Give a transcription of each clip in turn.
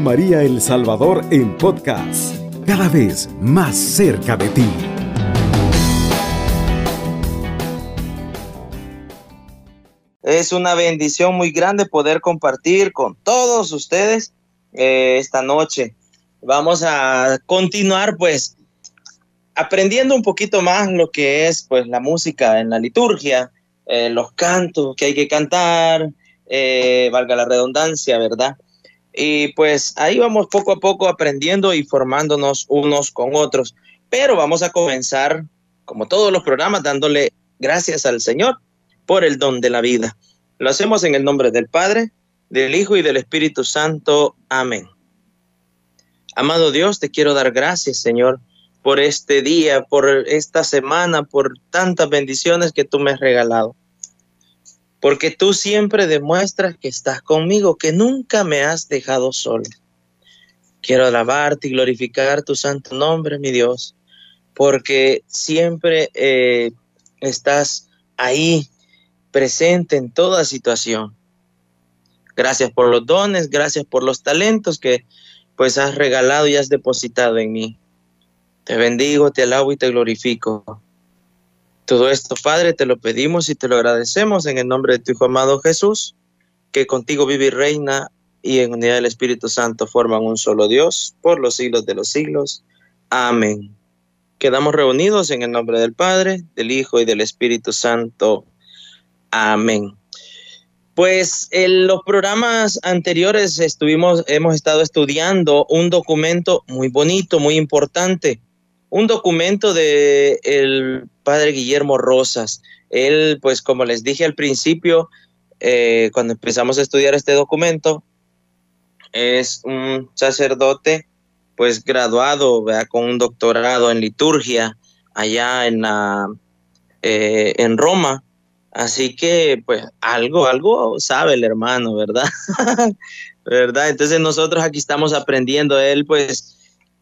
María El Salvador en podcast, cada vez más cerca de ti. Es una bendición muy grande poder compartir con todos ustedes eh, esta noche. Vamos a continuar pues aprendiendo un poquito más lo que es pues la música en la liturgia, eh, los cantos que hay que cantar, eh, valga la redundancia, ¿verdad? Y pues ahí vamos poco a poco aprendiendo y formándonos unos con otros. Pero vamos a comenzar, como todos los programas, dándole gracias al Señor por el don de la vida. Lo hacemos en el nombre del Padre, del Hijo y del Espíritu Santo. Amén. Amado Dios, te quiero dar gracias, Señor, por este día, por esta semana, por tantas bendiciones que tú me has regalado. Porque tú siempre demuestras que estás conmigo, que nunca me has dejado solo. Quiero alabarte y glorificar tu santo nombre, mi Dios, porque siempre eh, estás ahí, presente en toda situación. Gracias por los dones, gracias por los talentos que pues has regalado y has depositado en mí. Te bendigo, te alabo y te glorifico. Todo esto, Padre, te lo pedimos y te lo agradecemos en el nombre de tu Hijo amado Jesús, que contigo vive y reina y en unidad del Espíritu Santo forman un solo Dios por los siglos de los siglos. Amén. Quedamos reunidos en el nombre del Padre, del Hijo y del Espíritu Santo. Amén. Pues en los programas anteriores estuvimos, hemos estado estudiando un documento muy bonito, muy importante, un documento de el padre Guillermo Rosas. Él, pues como les dije al principio, eh, cuando empezamos a estudiar este documento, es un sacerdote, pues graduado, con un doctorado en liturgia allá en la eh, en Roma. Así que, pues, algo, algo sabe el hermano, ¿verdad? ¿Verdad? Entonces nosotros aquí estamos aprendiendo. Él, pues,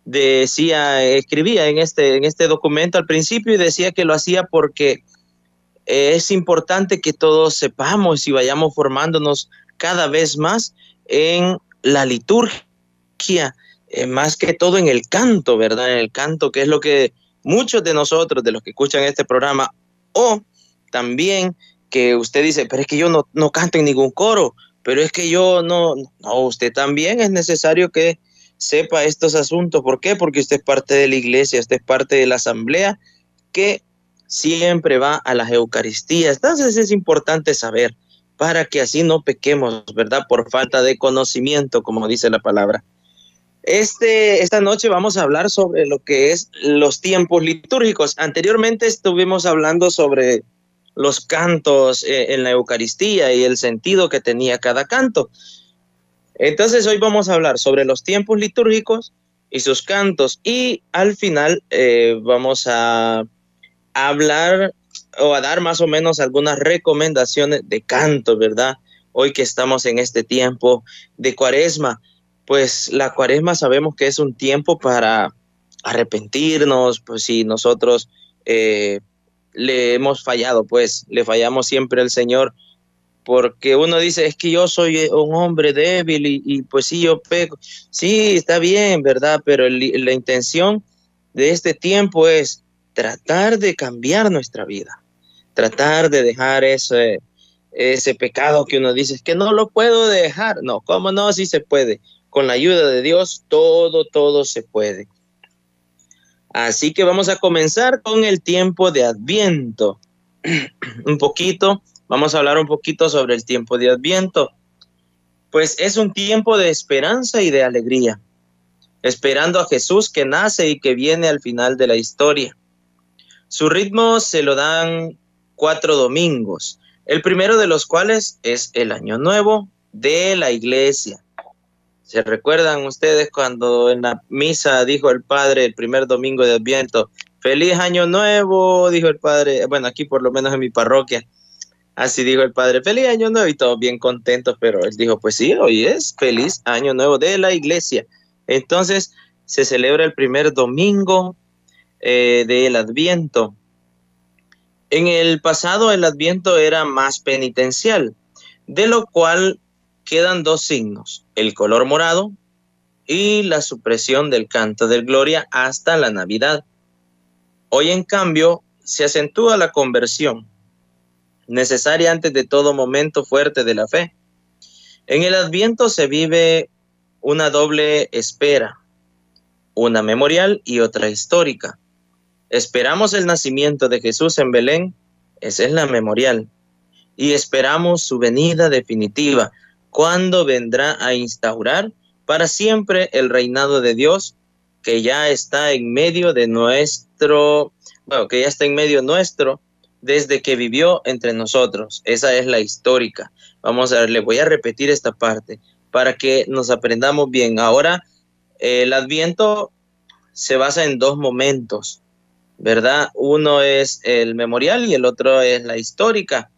decía, escribía en este, en este documento al principio y decía que lo hacía porque es importante que todos sepamos y vayamos formándonos cada vez más en la liturgia, eh, más que todo en el canto, ¿verdad? En el canto, que es lo que muchos de nosotros, de los que escuchan este programa, o también que usted dice, pero es que yo no, no canto en ningún coro, pero es que yo no, no, usted también es necesario que sepa estos asuntos. ¿Por qué? Porque usted es parte de la iglesia, usted es parte de la asamblea que siempre va a las Eucaristías. Entonces es importante saber para que así no pequemos, ¿verdad? Por falta de conocimiento, como dice la palabra. Este, esta noche vamos a hablar sobre lo que es los tiempos litúrgicos. Anteriormente estuvimos hablando sobre los cantos eh, en la Eucaristía y el sentido que tenía cada canto. Entonces hoy vamos a hablar sobre los tiempos litúrgicos y sus cantos y al final eh, vamos a hablar o a dar más o menos algunas recomendaciones de canto, ¿verdad? Hoy que estamos en este tiempo de cuaresma, pues la cuaresma sabemos que es un tiempo para arrepentirnos, pues si nosotros eh, le hemos fallado, pues le fallamos siempre al Señor porque uno dice, es que yo soy eh, un hombre débil y, pues sí, yo pego. Sí, está bien, ¿verdad? Pero la intención de este tiempo es tratar de cambiar nuestra vida, tratar de dejar ese, ese pecado que uno dice, es que no lo puedo dejar. No, ¿cómo no? Sí se puede. Con la ayuda de Dios, todo, todo se puede. Así que vamos a comenzar con el tiempo de Adviento. un poquito Vamos a hablar un poquito sobre el tiempo de Adviento. Pues es un tiempo de esperanza y de alegría, esperando a Jesús que nace y que viene al final de la historia. Su ritmo se lo dan cuatro domingos, el primero de los cuales es el Año Nuevo de la iglesia. ¿Se recuerdan ustedes cuando en la misa dijo el Padre el primer domingo de Adviento, feliz año nuevo, dijo el Padre, bueno, aquí por lo menos en mi parroquia, Así dijo el padre, feliz año nuevo y todos bien contentos, pero él dijo, pues sí, hoy es feliz año nuevo de la iglesia. Entonces se celebra el primer domingo eh, del adviento. En el pasado el adviento era más penitencial, de lo cual quedan dos signos, el color morado y la supresión del canto del gloria hasta la Navidad. Hoy en cambio se acentúa la conversión, necesaria antes de todo momento fuerte de la fe. En el adviento se vive una doble espera, una memorial y otra histórica. Esperamos el nacimiento de Jesús en Belén, esa es la memorial, y esperamos su venida definitiva, cuando vendrá a instaurar para siempre el reinado de Dios que ya está en medio de nuestro, bueno, que ya está en medio nuestro desde que vivió entre nosotros. Esa es la histórica. Vamos a ver, le voy a repetir esta parte para que nos aprendamos bien. Ahora, el adviento se basa en dos momentos, ¿verdad? Uno es el memorial y el otro es la histórica.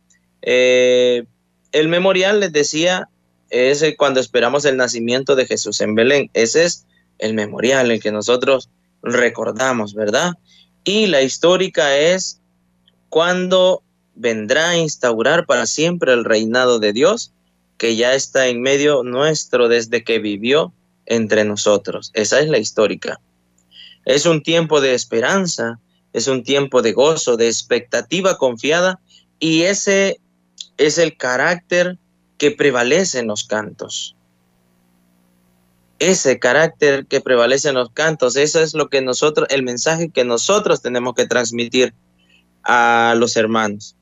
Eh, el memorial, les decía, es cuando esperamos el nacimiento de Jesús en Belén. Ese es el memorial, el que nosotros recordamos, ¿verdad? Y la histórica es cuando vendrá a instaurar para siempre el reinado de Dios, que ya está en medio nuestro desde que vivió entre nosotros. Esa es la histórica. Es un tiempo de esperanza, es un tiempo de gozo, de expectativa confiada, y ese es el carácter que prevalece en los cantos. Ese carácter que prevalece en los cantos, eso es lo que nosotros, el mensaje que nosotros tenemos que transmitir a los hermanos.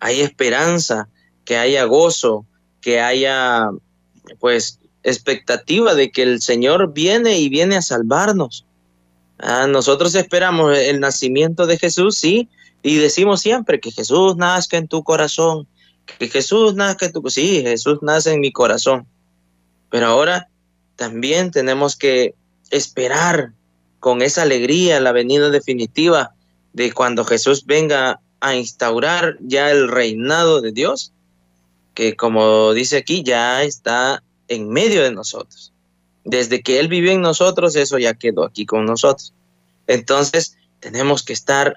Hay esperanza, que haya gozo, que haya pues expectativa de que el Señor viene y viene a salvarnos. Ah, nosotros esperamos el nacimiento de Jesús, sí, y decimos siempre que Jesús nazca en tu corazón, que Jesús nazca en tu sí, Jesús nace en mi corazón. Pero ahora también tenemos que esperar con esa alegría la venida definitiva de cuando Jesús venga a instaurar ya el reinado de Dios, que como dice aquí, ya está en medio de nosotros. Desde que Él vivió en nosotros, eso ya quedó aquí con nosotros. Entonces, tenemos que estar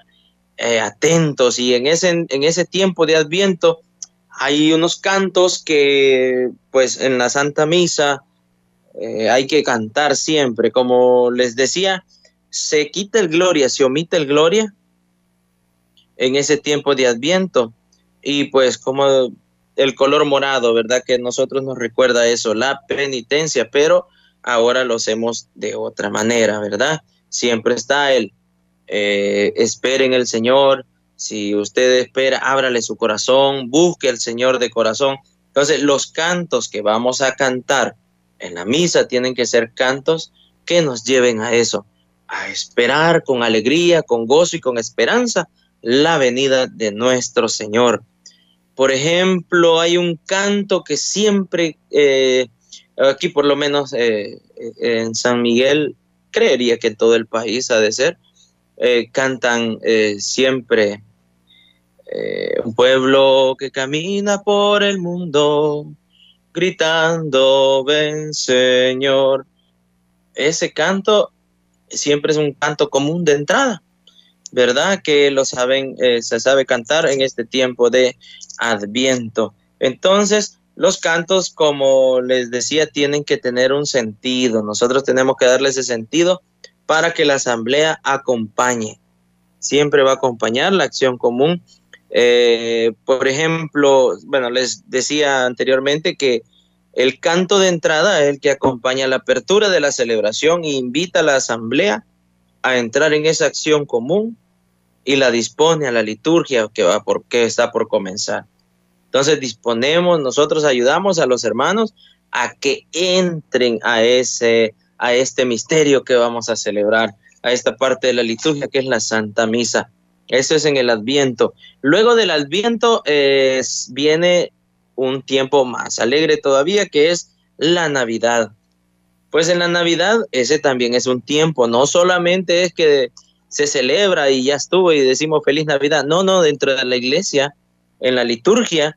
eh, atentos y en ese, en ese tiempo de adviento hay unos cantos que pues en la Santa Misa eh, hay que cantar siempre. Como les decía, se quita el gloria, se omite el gloria en ese tiempo de adviento y pues como el color morado, ¿verdad? Que nosotros nos recuerda eso, la penitencia, pero ahora lo hacemos de otra manera, ¿verdad? Siempre está el eh, esperen el Señor, si usted espera, ábrale su corazón, busque al Señor de corazón. Entonces, los cantos que vamos a cantar en la misa tienen que ser cantos que nos lleven a eso, a esperar con alegría, con gozo y con esperanza la venida de nuestro Señor. Por ejemplo, hay un canto que siempre, eh, aquí por lo menos eh, en San Miguel, creería que todo el país ha de ser, eh, cantan eh, siempre eh, un pueblo que camina por el mundo gritando, ven Señor. Ese canto siempre es un canto común de entrada, ¿verdad? Que lo saben, se sabe cantar en este tiempo de Adviento. Entonces, los cantos, como les decía, tienen que tener un sentido. Nosotros tenemos que darle ese sentido para que la asamblea acompañe. Siempre va a acompañar la acción común. Eh, por ejemplo, bueno, les decía anteriormente que el canto de entrada es el que acompaña la apertura de la celebración e invita a la asamblea a entrar en esa acción común y la dispone a la liturgia que va por que está por comenzar. Entonces disponemos, nosotros ayudamos a los hermanos a que entren a ese a este misterio que vamos a celebrar, a esta parte de la liturgia que es la Santa Misa. Eso es en el Adviento. Luego del Adviento viene un tiempo más alegre todavía, que es la Navidad. Pues en la Navidad ese también es un tiempo, no solamente es que se celebra y ya estuvo y decimos feliz Navidad, no, no, dentro de la iglesia, en la liturgia,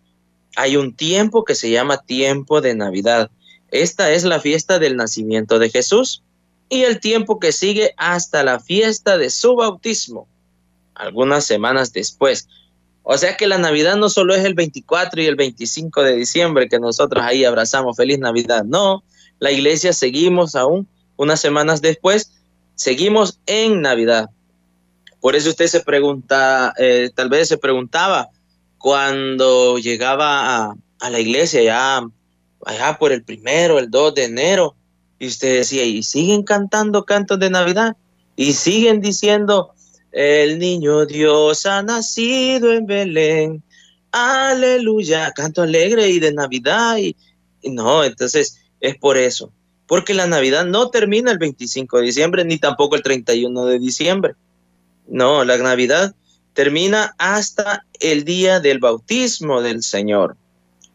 hay un tiempo que se llama tiempo de Navidad. Esta es la fiesta del nacimiento de Jesús y el tiempo que sigue hasta la fiesta de su bautismo, algunas semanas después. O sea que la Navidad no solo es el 24 y el 25 de diciembre que nosotros ahí abrazamos feliz Navidad, no, la iglesia seguimos aún, unas semanas después, seguimos en Navidad. Por eso usted se pregunta, eh, tal vez se preguntaba cuando llegaba a, la iglesia ya allá por el primero, el 2 de enero, y usted decía, y siguen cantando cantos de Navidad, y siguen diciendo, el niño Dios ha nacido en Belén, aleluya, canto alegre y de Navidad, y, no, entonces es por eso, porque la Navidad no termina el 25 de diciembre, ni tampoco el 31 de diciembre, no, la Navidad termina hasta el día del bautismo del Señor.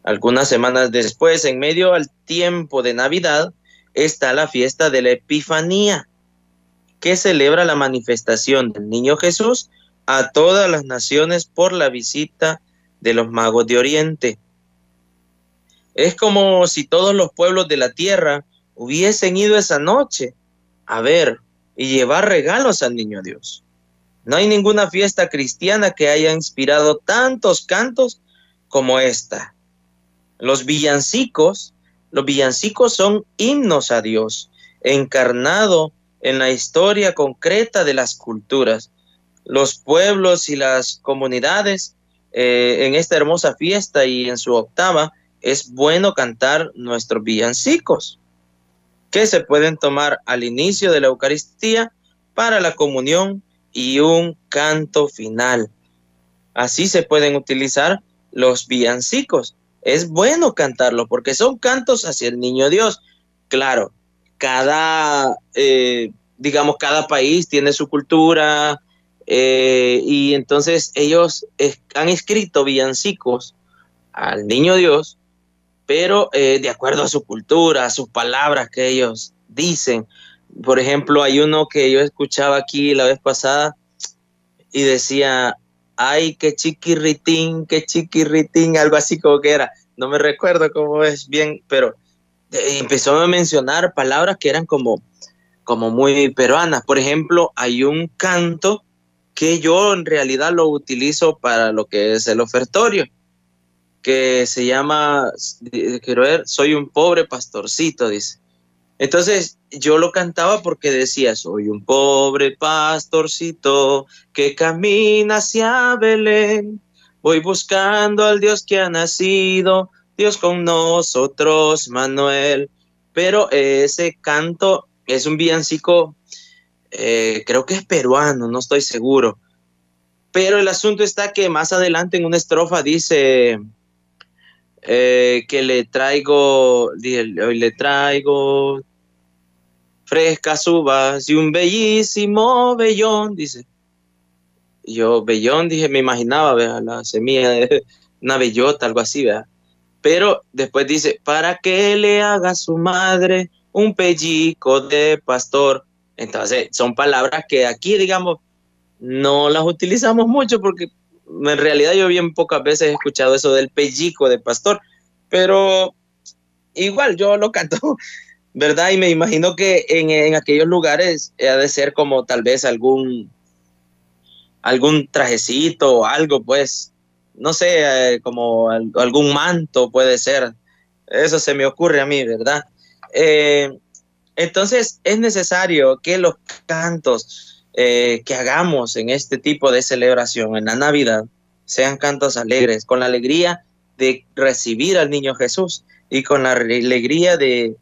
Algunas semanas después, en medio al tiempo de Navidad, está la fiesta de la Epifanía, que celebra la manifestación del niño Jesús a todas las naciones por la visita de los magos de Oriente. Es como si todos los pueblos de la tierra hubiesen ido esa noche a ver y llevar regalos al niño Dios. No hay ninguna fiesta cristiana que haya inspirado tantos cantos como esta. Los villancicos, los villancicos son himnos a Dios, encarnado en la historia concreta de las culturas. Los pueblos y las comunidades eh, en esta hermosa fiesta y en su octava es bueno cantar nuestros villancicos, que se pueden tomar al inicio de la Eucaristía para la comunión y un canto final. Así se pueden utilizar los villancicos es bueno cantarlo porque son cantos hacia el niño Dios. Claro, cada, eh, digamos, cada país tiene su cultura eh, y entonces ellos han escrito villancicos al niño Dios, pero eh, de acuerdo a su cultura, a sus palabras que ellos dicen. Por ejemplo, hay uno que yo escuchaba aquí la vez pasada y decía, ay, qué chiquirritín, qué chiquirritín, algo así como que era. No me recuerdo cómo es bien, pero eh, empezó a mencionar palabras que eran como, como muy peruanas. Por ejemplo, hay un canto que yo en realidad lo utilizo para lo que es el ofertorio, que se llama, quiero ver, soy un pobre pastorcito, dice. Entonces yo lo cantaba porque decía, soy un pobre pastorcito que camina hacia Belén, voy buscando al Dios que ha nacido, Dios con nosotros, Manuel. Pero ese canto es un villancico, eh, creo que es peruano, no estoy seguro. Pero el asunto está que más adelante en una estrofa dice, eh, que le traigo, hoy le traigo frescas uvas y un bellísimo vellón, dice. Yo, vellón, dije, me imaginaba, ¿verdad? la semilla de una bellota, algo así, ¿verdad? Pero después dice, para que le haga su madre un pellico de pastor. Entonces, son palabras que aquí, digamos, no las utilizamos mucho porque en realidad yo bien pocas veces he escuchado eso del pellico de pastor, pero igual yo lo canto ¿verdad? Y me imagino que en, aquellos lugares ha de ser como tal vez algún, algún trajecito o algo, pues, no sé, eh, como algún manto puede ser. Eso se me ocurre a mí, ¿verdad? Eh, entonces es necesario que los cantos eh, que hagamos en este tipo de celebración, en la Navidad, sean cantos alegres, con la alegría de recibir al niño Jesús y con la alegría de,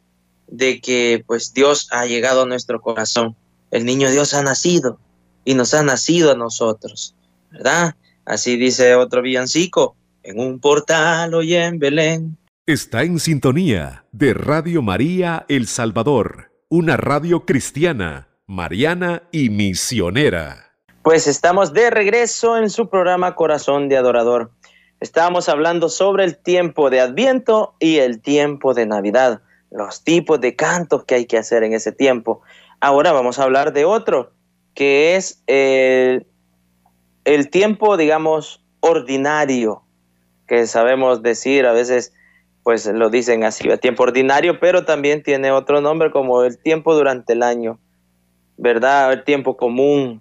de que pues Dios ha llegado a nuestro corazón. El niño Dios ha nacido y nos ha nacido a nosotros, ¿verdad? Así dice otro villancico, en un portal hoy en Belén. Está en sintonía de Radio María El Salvador, una radio cristiana, mariana y misionera. Pues estamos de regreso en su programa Corazón de Adorador. Estábamos hablando sobre el tiempo de Adviento y el tiempo de Navidad los tipos de cantos que hay que hacer en ese tiempo. Ahora vamos a hablar de otro, que es el, el tiempo, digamos, ordinario, que sabemos decir, a veces pues lo dicen así, el tiempo ordinario, pero también tiene otro nombre como el tiempo durante el año, ¿verdad? El tiempo común.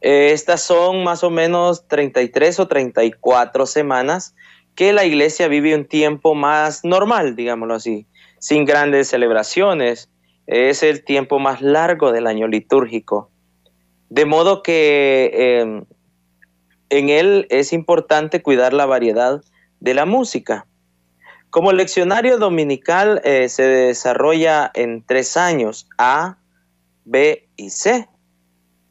Eh, estas son más o menos 33 o 34 semanas que la iglesia vive un tiempo más normal, digámoslo así. sin grandes celebraciones. Es el tiempo más largo del año litúrgico. De modo que em, en él es importante cuidar la variedad de la música. Como leccionario dominical eh, se desarrolla en tres años, A, B y C.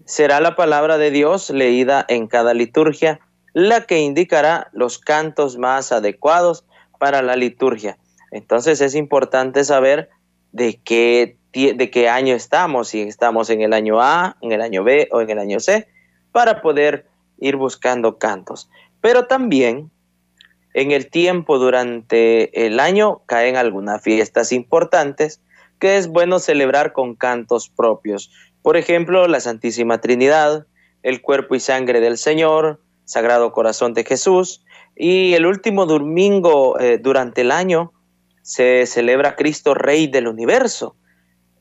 Será la palabra de Dios leída en cada liturgia la que indicará los cantos más adecuados para la liturgia. Entonces es importante saber de qué, de qué año estamos, si estamos en el año A, en el año B o en el año C, para poder ir buscando cantos. Pero también en el tiempo durante el año caen algunas fiestas importantes que es bueno celebrar con cantos propios. Por ejemplo, la Santísima Trinidad, el cuerpo y sangre del Señor, Sagrado Corazón de Jesús, y el último domingo eh, durante el año se celebra Cristo Rey del Universo.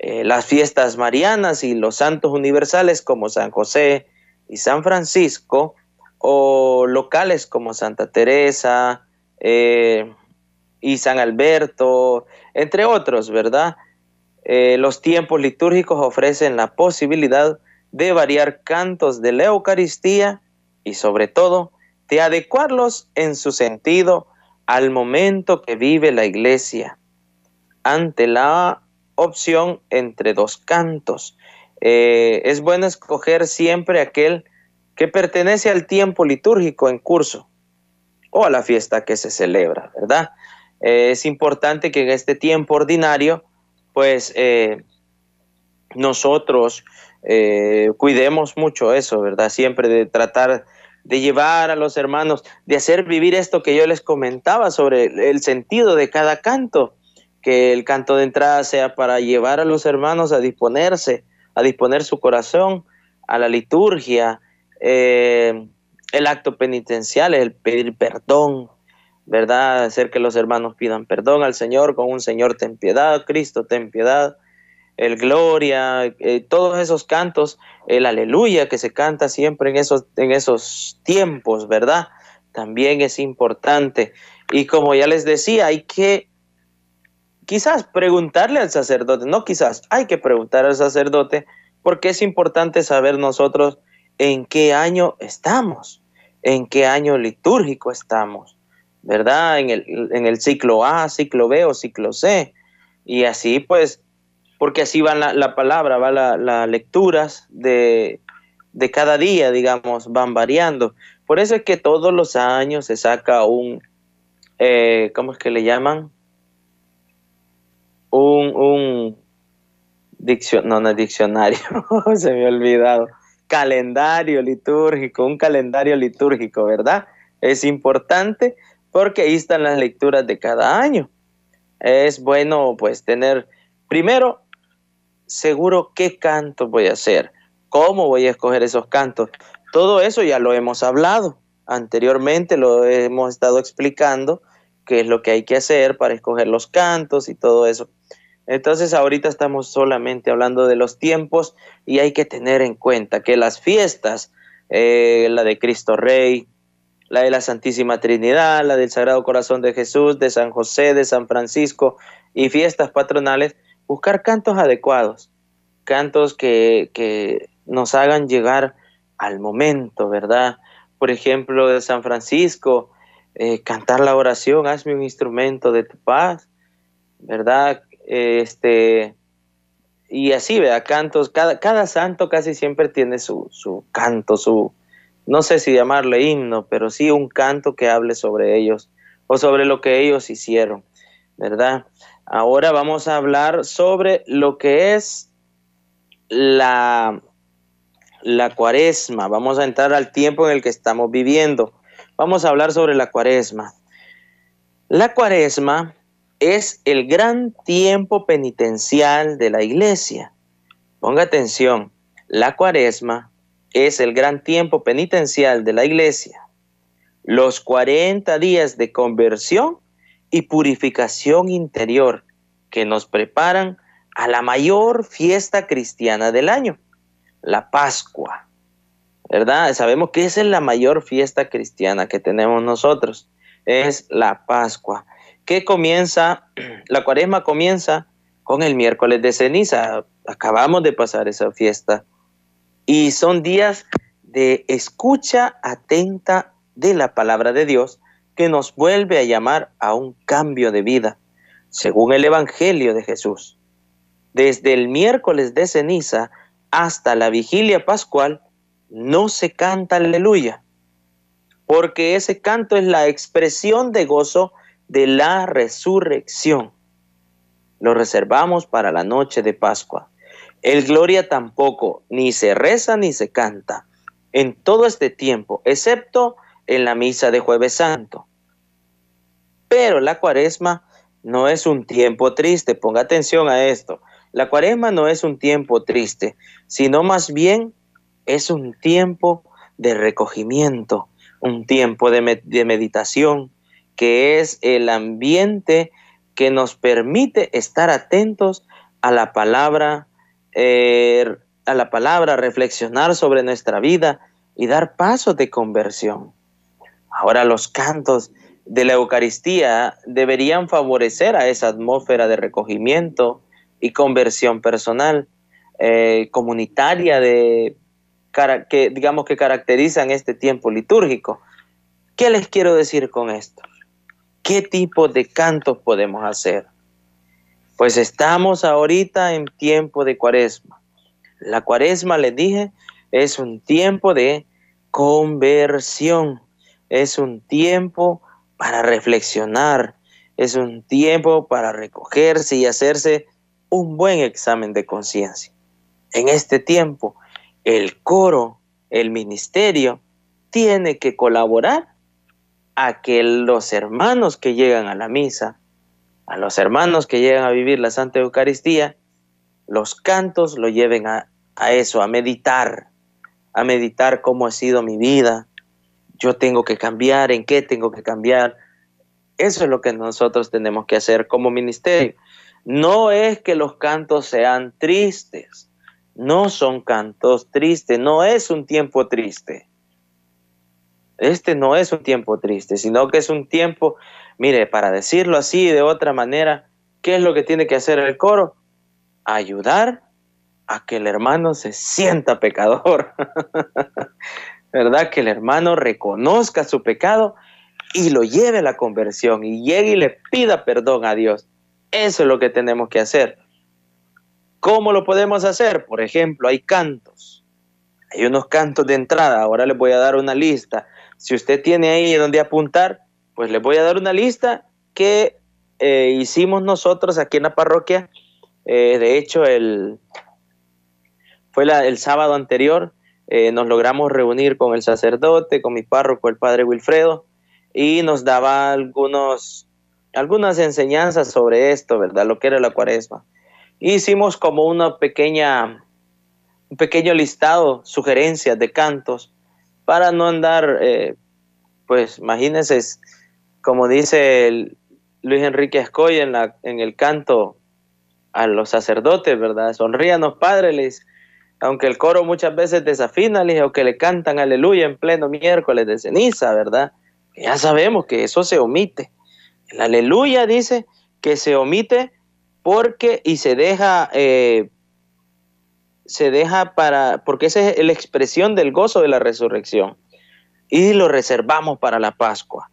Eh, las fiestas marianas y los santos universales como San José y San Francisco, o locales como Santa Teresa eh, y San Alberto, entre otros, ¿verdad? los tiempos litúrgicos ofrecen la posibilidad de variar cantos de la Eucaristía y sobre todo de adecuarlos en su sentido al momento que vive la iglesia, ante la opción entre dos cantos. Eh, es bueno escoger siempre aquel que pertenece al tiempo litúrgico en curso o a la fiesta que se celebra, ¿verdad? Eh, es importante que en este tiempo ordinario, pues eh, nosotros cuidemos mucho eso, ¿verdad? Siempre de tratar de llevar a los hermanos, de hacer vivir esto que yo les comentaba sobre el sentido de cada canto, que el canto de entrada sea para llevar a los hermanos a disponerse, a disponer su corazón a la liturgia, eh, el acto penitencial, el pedir perdón, ¿verdad? Hacer que los hermanos pidan perdón al Señor con un Señor ten piedad, Cristo ten piedad, el gloria, eh, todos esos cantos, el aleluya que se canta siempre en esos, en esos tiempos, ¿verdad? También es importante. Y como ya les decía, hay que quizás preguntarle al sacerdote, no quizás, hay que preguntar al sacerdote porque es importante saber nosotros en qué año estamos, en qué año litúrgico estamos, ¿verdad? En el, en el ciclo A, ciclo B o ciclo C. Y así pues porque así van la, palabra, va las la lecturas de, cada día, digamos, van variando. Por eso es que todos los años se saca un, eh, ¿cómo es que le llaman? Un, un no, no es diccionario, se me ha olvidado. Calendario litúrgico, un calendario litúrgico, ¿verdad? Es importante porque ahí están las lecturas de cada año. Es bueno, pues, tener primero seguro qué canto voy a hacer, cómo voy a escoger esos cantos. Todo eso ya lo hemos hablado anteriormente, lo hemos estado explicando, qué es lo que hay que hacer para escoger los cantos y todo eso. Entonces ahorita estamos solamente hablando de los tiempos y hay que tener en cuenta que las fiestas, eh, la de Cristo Rey, la de la Santísima Trinidad, la del Sagrado Corazón de Jesús, de San José, de San Francisco y fiestas patronales, buscar cantos adecuados, cantos que, nos hagan llegar al momento, ¿verdad? Por ejemplo, de San Francisco, eh, cantar la oración, hazme un instrumento de tu paz, ¿verdad? Este, y así, ¿verdad? Cantos, cada, cada santo casi siempre tiene su, su canto, su, no sé si llamarle himno, pero sí un canto que hable sobre ellos o sobre lo que ellos hicieron, ¿verdad? Ahora vamos a hablar sobre lo que es la, la cuaresma. Vamos a entrar al tiempo en el que estamos viviendo. Vamos a hablar sobre la cuaresma. La cuaresma es el gran tiempo penitencial de la iglesia. Ponga atención, la cuaresma es el gran tiempo penitencial de la iglesia. Los 40 días de conversión y purificación interior que nos preparan a la mayor fiesta cristiana del año, la Pascua. ¿Verdad? Sabemos que esa es la mayor fiesta cristiana que tenemos nosotros, es la Pascua. que comienza, la cuaresma comienza con el miércoles de ceniza. Acabamos de pasar esa fiesta. Y son días de escucha atenta de la palabra de Dios que nos vuelve a llamar a un cambio de vida, según el Evangelio de Jesús. Desde el miércoles de ceniza hasta la vigilia pascual, no se canta aleluya, porque ese canto es la expresión de gozo de la resurrección. Lo reservamos para la noche de Pascua. El gloria tampoco, ni se reza ni se canta en todo este tiempo, excepto en la misa de jueves santo. Pero la cuaresma no es un tiempo triste, ponga atención a esto. La cuaresma no es un tiempo triste, sino más bien es un tiempo de recogimiento, un tiempo de, meditación, que es el ambiente que nos permite estar atentos a la palabra, eh, a la palabra, reflexionar sobre nuestra vida y dar pasos de conversión. Ahora los cantos de la Eucaristía deberían favorecer a esa atmósfera de recogimiento y conversión personal, eh, comunitaria de que digamos que caracterizan este tiempo litúrgico. ¿Qué les quiero decir con esto? ¿Qué tipo de cantos podemos hacer? Pues estamos ahorita en tiempo de cuaresma. La cuaresma, les dije, es un tiempo de conversión, es un tiempo para reflexionar, es un tiempo para recogerse y hacerse un buen examen de conciencia. En este tiempo el coro, el ministerio, tiene que colaborar a que los hermanos que llegan a la misa, a los hermanos que llegan a vivir la Santa Eucaristía, los cantos lo lleven a, a eso, a meditar, a meditar cómo ha sido mi vida, yo tengo que cambiar, en qué tengo que cambiar. Eso es lo que nosotros tenemos que hacer como ministerio. No es que los cantos sean tristes, no son cantos tristes, no es un tiempo triste. Este no es un tiempo triste, sino que es un tiempo, mire, para decirlo así de otra manera, ¿qué es lo que tiene que hacer el coro? Ayudar a que el hermano se sienta pecador. ¿Verdad? Que el hermano reconozca su pecado y lo lleve a la conversión y llegue y le pida perdón a Dios. Eso es lo que tenemos que hacer. ¿Cómo lo podemos hacer? Por ejemplo, hay cantos. Hay unos cantos de entrada. Ahora les voy a dar una lista. Si usted tiene ahí donde apuntar, pues les voy a dar una lista que eh, hicimos nosotros aquí en la parroquia. Eh, de hecho, el, fue el sábado anterior. Eh, nos logramos reunir con el sacerdote, con mi párroco, el padre Wilfredo, y nos daba algunos, algunas enseñanzas sobre esto, ¿verdad? Lo que era la cuaresma. Hicimos como una pequeña, un pequeño listado, sugerencias de cantos, para no andar, eh, pues imagínense, como dice Luis Enrique Escoy en, la, en el canto a los sacerdotes, ¿verdad? Sonríanos, padres, aunque el coro muchas veces desafina, les, o que le cantan aleluya en pleno miércoles de ceniza, ¿verdad? Ya sabemos que eso se omite. El aleluya dice que se omite porque y se deja eh, se deja para porque esa es la expresión del gozo de la resurrección y lo reservamos para la Pascua.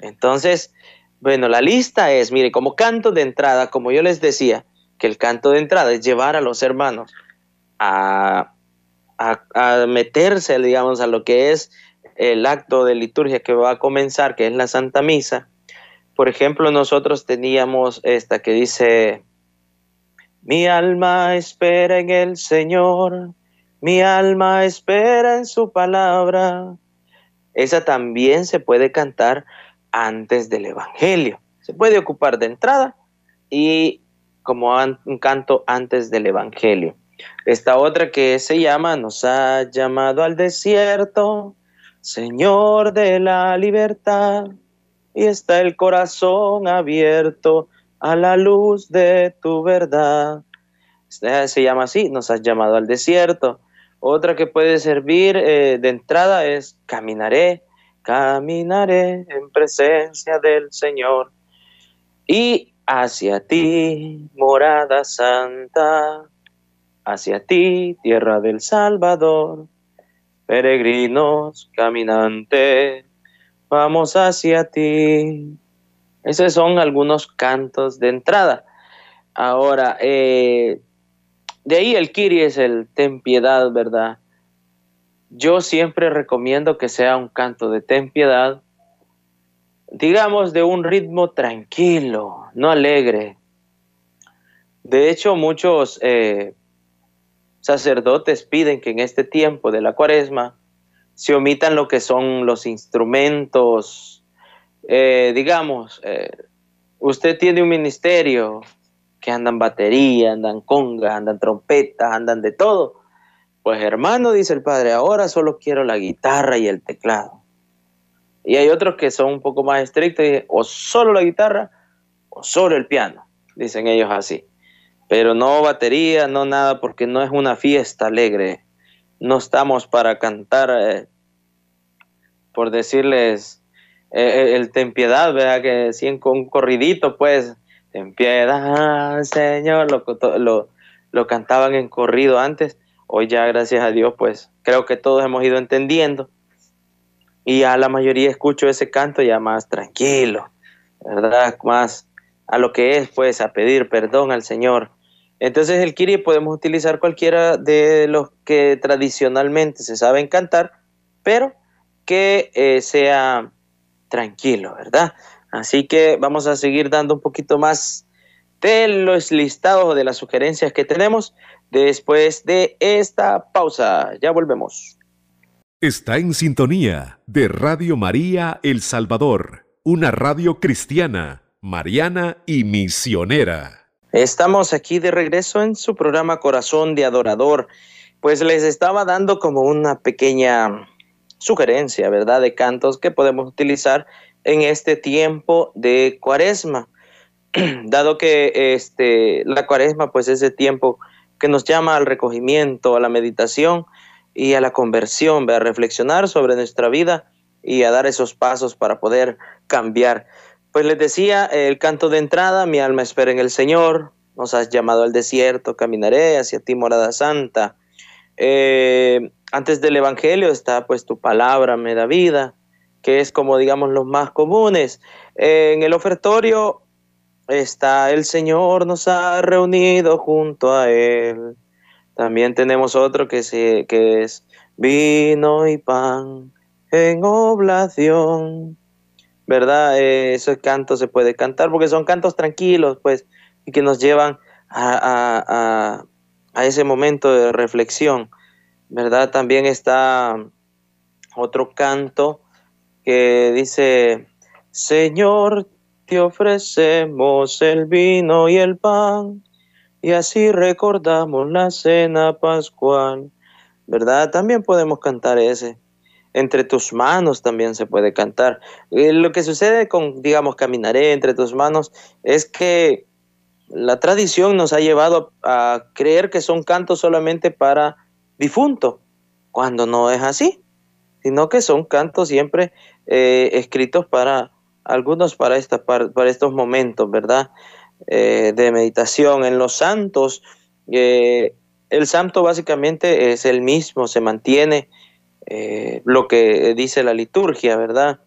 Entonces, bueno, la lista es, mire, como canto de entrada, como yo les decía, que el canto de entrada es llevar a los hermanos a, meterse, digamos, a lo que es el acto de liturgia que va a comenzar, que es la Santa Misa. Por ejemplo, nosotros teníamos esta que dice, mi alma espera en el Señor, mi alma espera en su palabra. Esa también se puede cantar antes del Evangelio. Se puede ocupar de entrada y como un canto antes del Evangelio. Esta otra que se llama, nos ha llamado al desierto, Señor de la libertad, y está el corazón abierto a la luz de tu verdad. Se llama así, nos has llamado al desierto. Otra que puede servir eh, de entrada es caminaré, caminaré en presencia del Señor. Y hacia ti, morada santa, hacia ti, tierra del Salvador, peregrinos, caminantes, vamos hacia ti. Esos son algunos cantos de entrada. Ahora, eh, de ahí el Kiri es el ten piedad, ¿verdad? Yo siempre recomiendo que sea un canto de ten piedad, digamos de un ritmo tranquilo, no alegre. De hecho, muchos eh, sacerdotes piden que en este tiempo de la cuaresma se omitan lo que son los instrumentos, eh, digamos, eh, usted tiene un ministerio que andan batería, andan conga, andan trompeta, andan de todo. Pues hermano, dice el padre, ahora solo quiero la guitarra y el teclado. Y hay otros que son un poco más estrictos, y o solo la guitarra o solo el piano, dicen ellos así. Pero no batería, no nada, porque no es una fiesta alegre. No estamos para cantar, eh, por decirles, eh, el ten piedad, ¿verdad? Que sí, con un corridito, pues, ten piedad, Señor, lo, lo, lo cantaban en corrido antes. Hoy ya, gracias a Dios, pues, creo que todos hemos ido entendiendo. Y a la mayoría escucho ese canto ya más tranquilo, ¿verdad? Más a lo que es, pues, a pedir perdón al Señor. Entonces el kiri podemos utilizar cualquiera de los que tradicionalmente se saben cantar, pero que eh, sea tranquilo, ¿verdad? Así que vamos a seguir dando un poquito más de los listados de las sugerencias que tenemos después de esta pausa. Ya volvemos. Está en sintonía de Radio María El Salvador, una radio cristiana, mariana y misionera. Estamos aquí de regreso en su programa Corazón de Adorador. Pues les estaba dando como una pequeña sugerencia, ¿verdad?, de cantos que podemos utilizar en este tiempo de cuaresma. Dado que este, la cuaresma, pues, es el tiempo que nos llama al recogimiento, a la meditación y a la conversión, a reflexionar sobre nuestra vida y a dar esos pasos para poder cambiar. Pues les decía, el canto de entrada, mi alma espera en el Señor, nos has llamado al desierto, caminaré hacia ti, morada santa. Eh, antes del Evangelio está pues tu palabra me da vida, que es como digamos los más comunes. en el ofertorio está el Señor nos ha reunido junto a Él. También tenemos otro que, se, que es vino y pan en oblación. ¿Verdad? Eh, ese canto se puede cantar porque son cantos tranquilos, pues, y que nos llevan a, a ese momento de reflexión. ¿verdad? También está otro canto que dice, Señor, te ofrecemos el vino y el pan, y así recordamos la cena pascual, ¿verdad? También podemos cantar ese. Entre tus manos también se puede cantar. Eh, lo que sucede con, digamos, caminaré entre tus manos es que la tradición nos ha llevado a creer que son cantos solamente para difunto, cuando no es así, sino que son cantos siempre eh, escritos para algunos para, para, estos momentos, ¿verdad? Eh, de meditación. En los santos, el santo básicamente es el mismo, se mantiene lo que dice la liturgia, ¿verdad?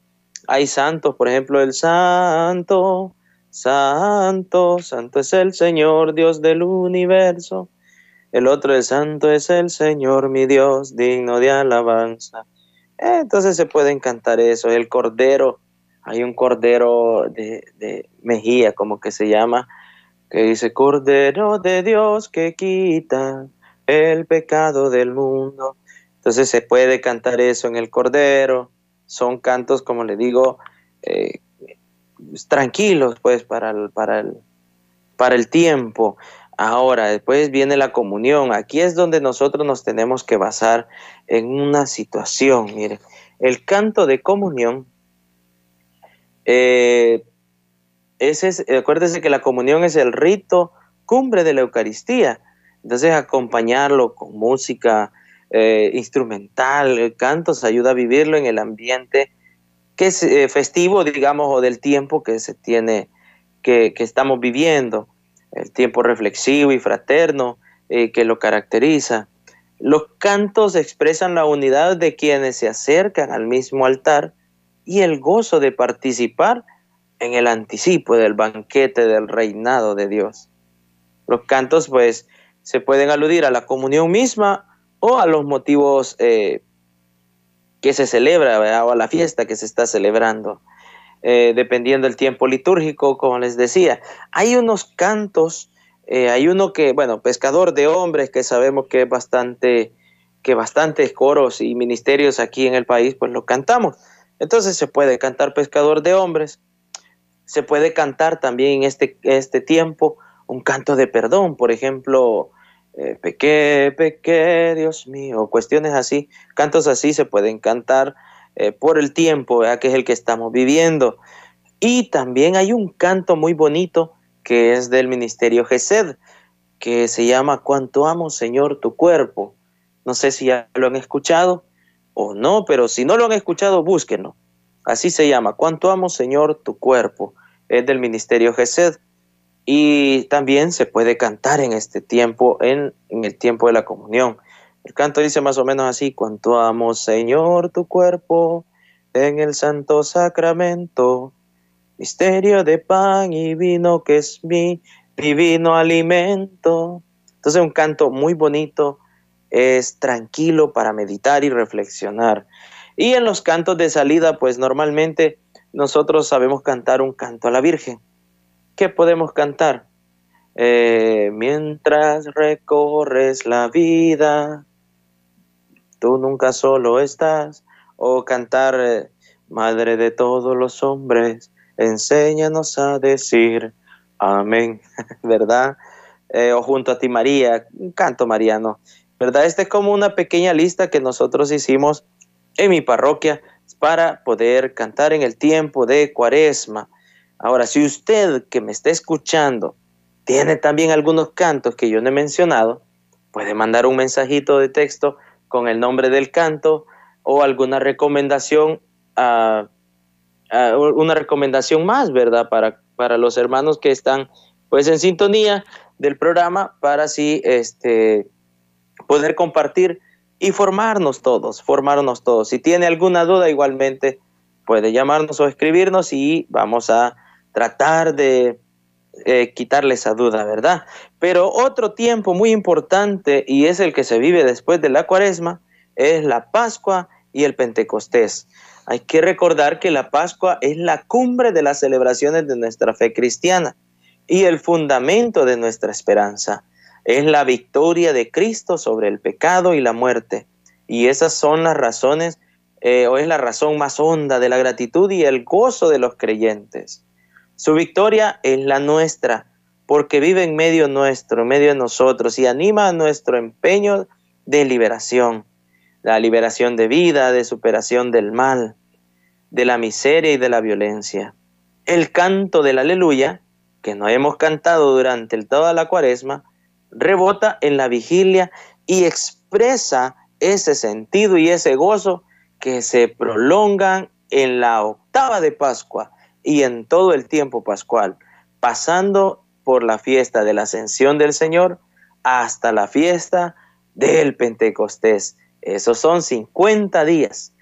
Hay santos, por ejemplo, el santo, santo, santo es el Señor, Dios del universo. El otro, el santo es el Señor, mi Dios, digno de alabanza. Entonces se puede cantar eso. El cordero, hay un cordero de, de Mejía, como que se llama, que dice, Cordero de Dios que quita el pecado del mundo. Entonces se puede cantar eso en el cordero. Son cantos, como le digo, eh, tranquilos, pues, para el, para el, para el tiempo. Ahora, después viene la comunión. Aquí es donde nosotros nos tenemos que basar en una situación. Mire, el canto de comunión, eh, ese es, acuérdese que la comunión es el rito cumbre de la Eucaristía. Entonces, acompañarlo con música eh, instrumental, el canto, se ayuda a vivirlo en el ambiente que es eh, festivo, digamos, o del tiempo que se tiene que, estamos viviendo, el tiempo reflexivo y fraterno eh, que lo caracteriza. Los cantos expresan la unidad de quienes se acercan al mismo altar y el gozo de participar en el anticipo del banquete del reinado de Dios. Los cantos pues se pueden aludir a la comunión misma o a los motivos eh, que se celebra o a la fiesta que se está celebrando, eh, dependiendo del tiempo litúrgico, como les decía. Hay unos cantos, eh, hay uno que, bueno, pescador de hombres, que sabemos que es bastante, que bastantes coros y ministerios aquí en el país, pues lo cantamos. Entonces se puede cantar pescador de hombres, se puede cantar también en este, este tiempo un canto de perdón, por ejemplo, eh, pequé, pequé, Dios mío, cuestiones así, cantos así se pueden cantar eh, por el tiempo, que es el que estamos viviendo. Y también hay un canto muy bonito que es del ministerio Gesed, que se llama Cuánto amo, Señor, tu cuerpo. No sé si ya lo han escuchado o no, pero si no lo han escuchado, búsquenlo. Así se llama, Cuánto amo, Señor, tu cuerpo. Es del ministerio Gesed. Y también se puede cantar en este tiempo, en, el tiempo de la comunión. El canto dice más o menos así, cuanto amo Señor tu cuerpo en el santo sacramento, misterio de pan y vino que es mi divino alimento. Entonces un canto muy bonito, es tranquilo para meditar y reflexionar. Y en los cantos de salida, pues normalmente nosotros sabemos cantar un canto a la Virgen. ¿Qué podemos cantar? Eh, mientras recorres la vida, tú nunca solo estás. O cantar, eh, Madre de todos los hombres, enséñanos a decir amén, ¿verdad? Eh, o junto a ti María, un canto mariano, ¿verdad? Esta es como una pequeña lista que nosotros hicimos en mi parroquia para poder cantar en el tiempo de cuaresma. Ahora, si usted que me está escuchando tiene también algunos cantos que yo no he mencionado, puede mandar un mensajito de texto con el nombre del canto o alguna recomendación, una recomendación más, ¿verdad? Para, para los hermanos que están pues en sintonía del programa para así este, poder compartir y formarnos todos, formarnos todos. Si tiene alguna duda, igualmente puede llamarnos o escribirnos y vamos a tratar de eh, quitarle esa duda, ¿verdad? Pero otro tiempo muy importante, y es el que se vive después de la cuaresma, es la Pascua y el Pentecostés. Hay que recordar que la Pascua es la cumbre de las celebraciones de nuestra fe cristiana y el fundamento de nuestra esperanza. Es la victoria de Cristo sobre el pecado y la muerte. Y esas son las razones, eh, o es la razón más honda de la gratitud y el gozo de los creyentes. Su victoria es la nuestra, porque vive en medio nuestro, en medio de nosotros, y anima a nuestro empeño de liberación, la liberación de vida, de superación del mal, de la miseria y de la violencia. El canto del aleluya, que no hemos cantado durante toda la cuaresma, rebota en la vigilia y expresa ese sentido y ese gozo que se prolongan en la octava de Pascua, y en todo el tiempo pascual, pasando por la fiesta de la ascensión del Señor hasta la fiesta del Pentecostés. Esos son 50 días.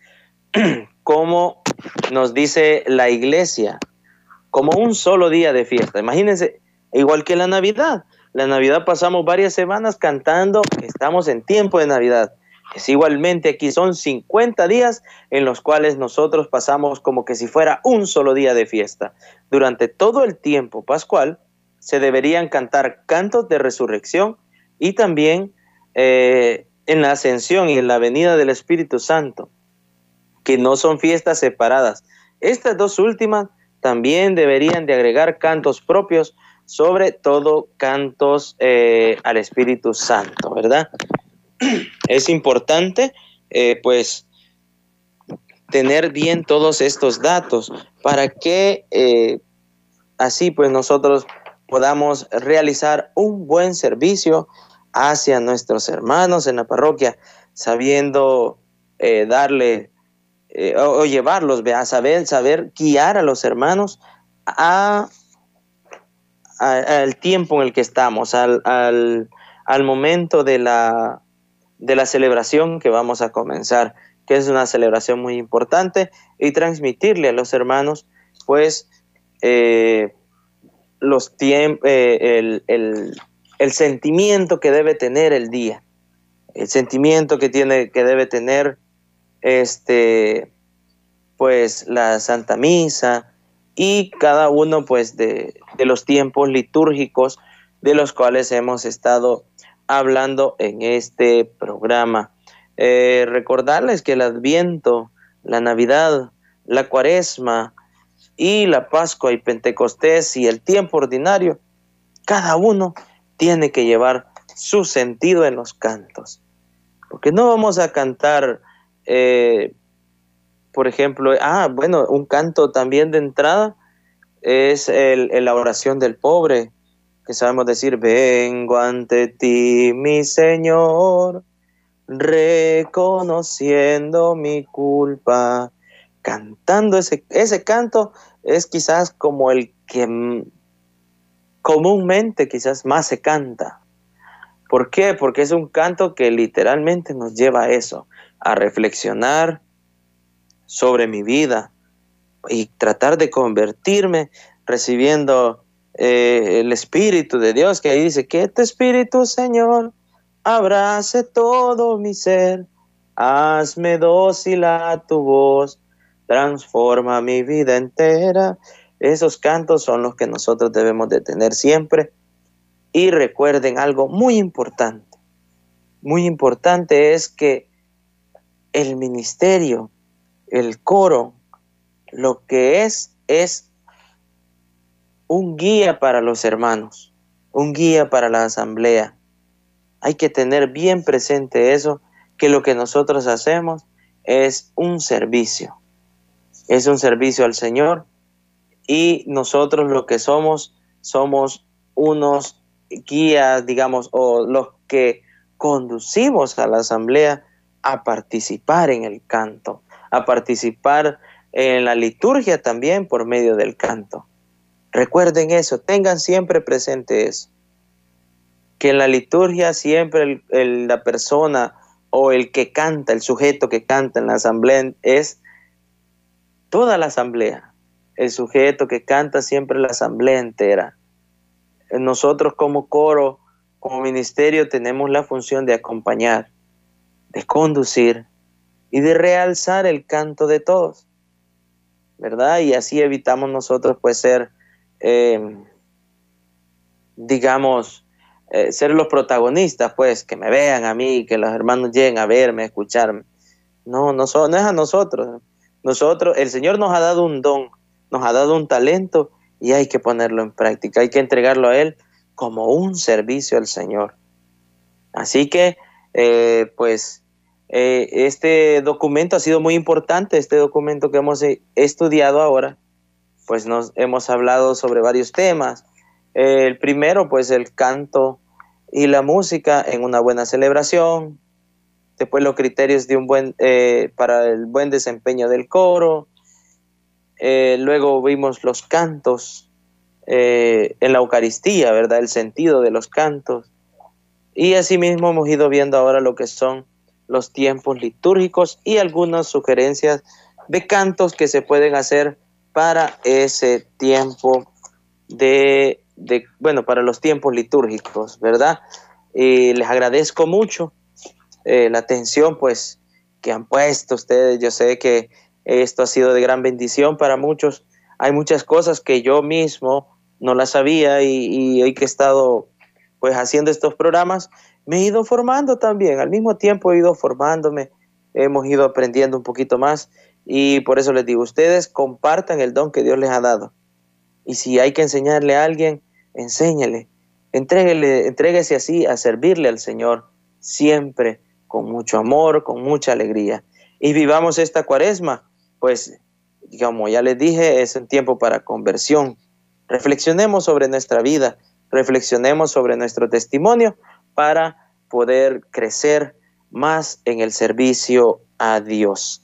Como nos dice la iglesia, como un solo día de fiesta. Imagínense, igual que la Navidad. La Navidad pasamos varias semanas cantando, estamos en tiempo de Navidad. Igualmente aquí son 50 días en los cuales nosotros pasamos como que si fuera un solo día de fiesta. Durante todo el tiempo pascual se deberían cantar cantos de resurrección y también eh, en la ascensión y en la venida del Espíritu Santo, que no son fiestas separadas. Estas dos últimas también deberían de agregar cantos propios, sobre todo cantos eh, al Espíritu Santo, ¿verdad? Es importante eh, pues tener bien todos estos datos para que eh, así pues nosotros podamos realizar un buen servicio hacia nuestros hermanos en la parroquia, sabiendo eh, darle o, llevarlos, a saber, saber guiar a los hermanos a al tiempo en el que estamos, al, al, momento de la, de la celebración que vamos a comenzar, que es una celebración muy importante, y transmitirle a los hermanos, pues, eh, los eh, el, el, el, sentimiento que debe tener el día, el sentimiento que, tiene, que debe tener este, pues, la Santa Misa, y cada uno pues de, los tiempos litúrgicos de los cuales hemos estado hablando en este programa. Eh, recordarles que el Adviento, la Navidad, la Cuaresma y la Pascua y Pentecostés y el tiempo ordinario, cada uno tiene que llevar su sentido en los cantos. Porque no vamos a cantar eh, por ejemplo, ah, bueno, un canto también de entrada es el, la oración del pobre, que sabemos decir, vengo ante ti, mi Señor, reconociendo mi culpa. Cantando ese, ese canto es quizás como el que comúnmente quizás más se canta. ¿Por qué? Porque es un canto que literalmente nos lleva a eso, a reflexionar, sobre mi vida y tratar de convertirme recibiendo eh, el Espíritu de Dios, que ahí dice, que este Espíritu, Señor, abrace todo mi ser, hazme dócil a tu voz, transforma mi vida entera. Esos cantos son los que nosotros debemos de tener siempre. Y recuerden algo muy importante, muy importante es que el ministerio el coro lo que es es un guía para los hermanos, un guía para la asamblea. Hay que tener bien presente eso, que lo que nosotros hacemos es un servicio, es un servicio al Señor y nosotros lo que somos somos unos guías, digamos, o los que conducimos a la asamblea a participar en el canto, a participar en la liturgia también por medio del canto. Recuerden eso, tengan siempre presente eso, que en la liturgia siempre la persona o el que canta, el sujeto que canta en la asamblea es toda la asamblea, el sujeto que canta siempre la asamblea entera. Nosotros como coro, como ministerio, tenemos la función de acompañar, de conducir, y de realzar el canto de todos, ¿verdad? Y así evitamos nosotros pues ser, eh, digamos, eh, ser los protagonistas, pues, que me vean a mí, que los hermanos lleguen a verme, a escucharme. No, no, no es a nosotros. Nosotros, el Señor nos ha dado un don, nos ha dado un talento y hay que ponerlo en práctica, hay que entregarlo a Él como un servicio al Señor. Así que, eh, pues, este documento ha sido muy importante, este documento que hemos estudiado ahora, pues nos hemos hablado sobre varios temas. el primero, pues el canto y la música en una buena celebración. Después los criterios de un buen, eh, para el buen desempeño del coro. luego vimos los cantos en la Eucaristía, ¿verdad? El sentido de los cantos. Y asimismo hemos ido viendo ahora lo que son los tiempos litúrgicos y algunas sugerencias de cantos que se pueden hacer para ese tiempo de, bueno, para los tiempos litúrgicos, ¿verdad? Y les agradezco mucho eh, la atención, pues, que han puesto ustedes. Yo sé que esto ha sido de gran bendición para muchos. Hay muchas cosas que yo mismo no las sabía y, y hoy que he estado, pues, haciendo estos programas, me he ido formando también, al mismo tiempo he ido formándome, hemos ido aprendiendo un poquito más y por eso les digo, ustedes compartan el don que Dios les ha dado. Y si hay que enseñarle a alguien, enséñele, entréguele, entréguese así a servirle al Señor, siempre con mucho amor, con mucha alegría. Y vivamos esta cuaresma, pues, como ya les dije, es un tiempo para conversión. Reflexionemos sobre nuestra vida, reflexionemos sobre nuestro testimonio para poder crecer más en el servicio a Dios.